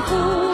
苦。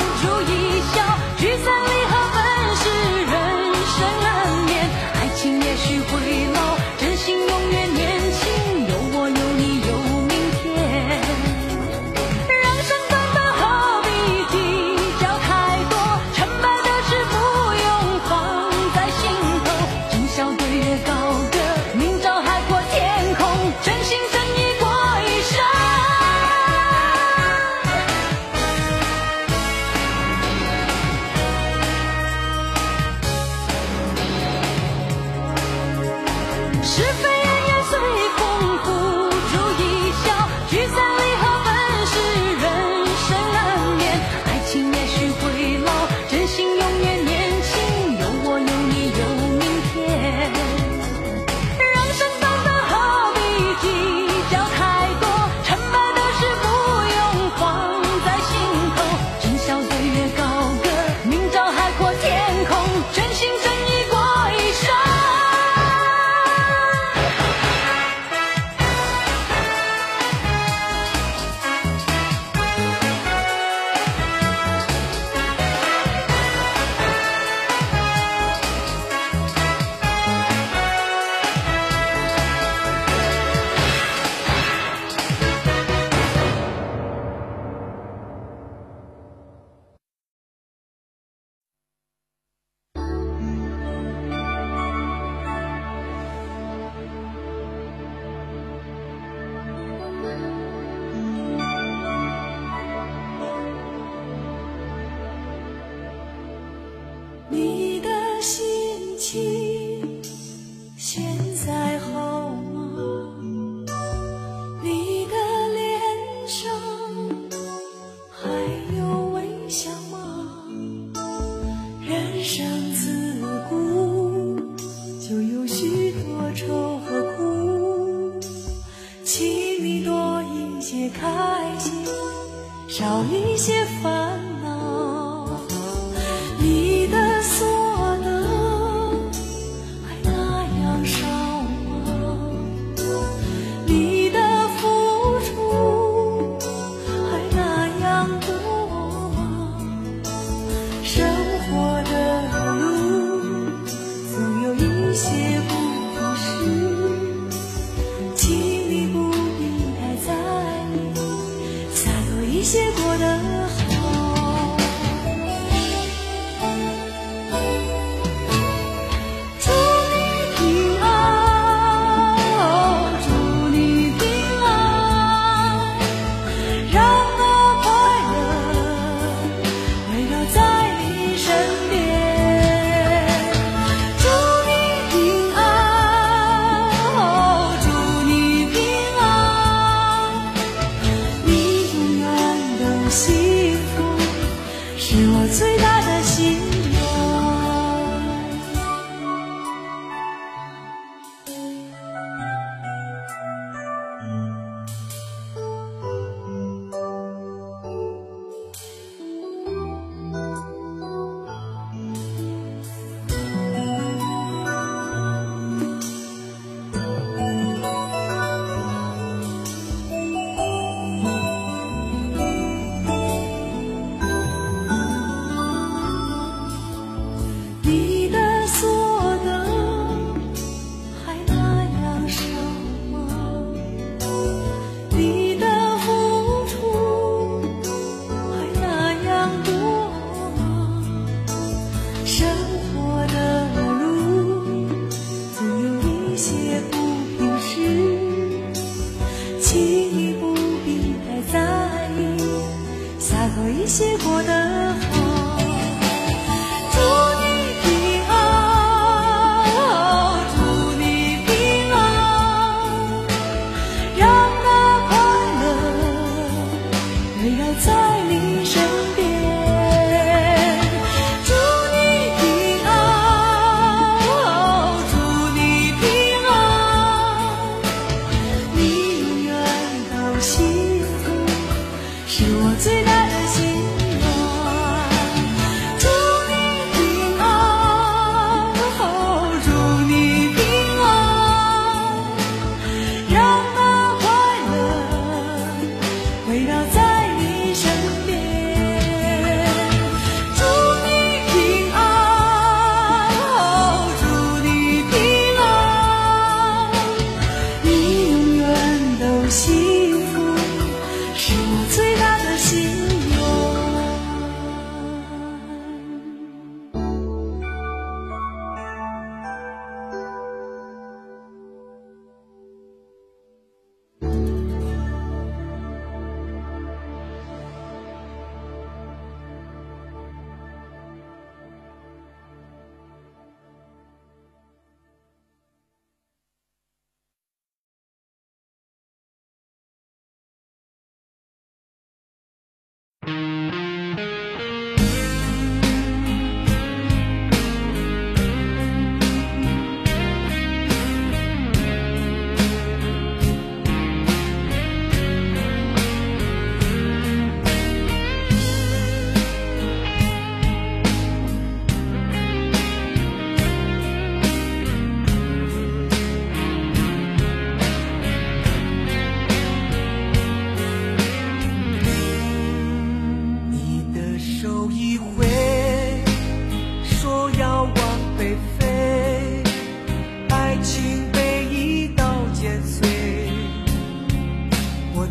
一些烦恼。过得好，祝你平安，祝你平安，让那快乐围绕在你身。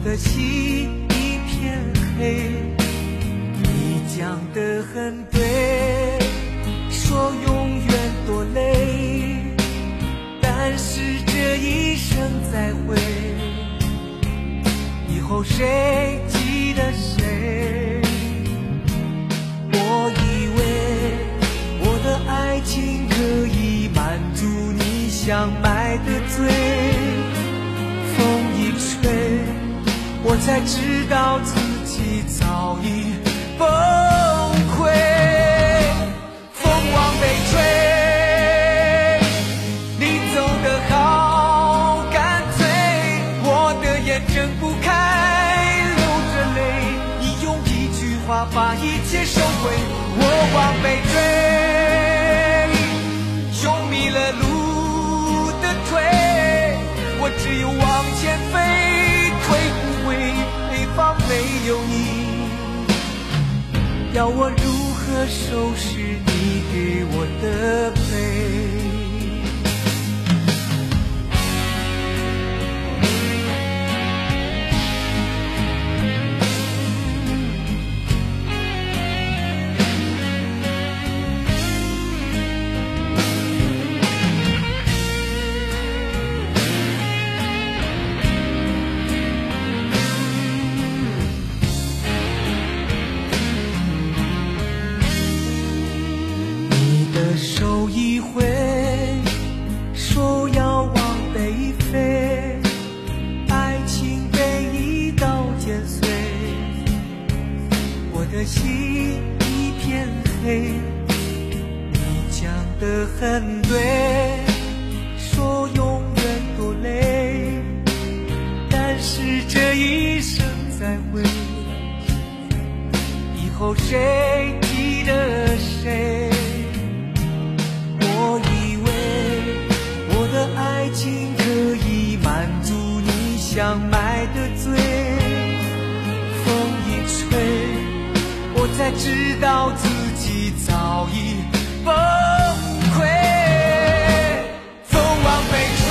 的心一片黑。你讲的很对，说永远多累，但是这一生再会，以后谁记得谁？我以为我的爱情可以满足你想买的醉，我只有往前飞，退不回北方没有你。要我如何收拾你给我心一片黑。你讲的很对，说永远多累，但是这一生再会。以后谁记得谁？我以为我的爱情可以满足你想买的醉，风一吹，才知道自己早已崩溃。风往北吹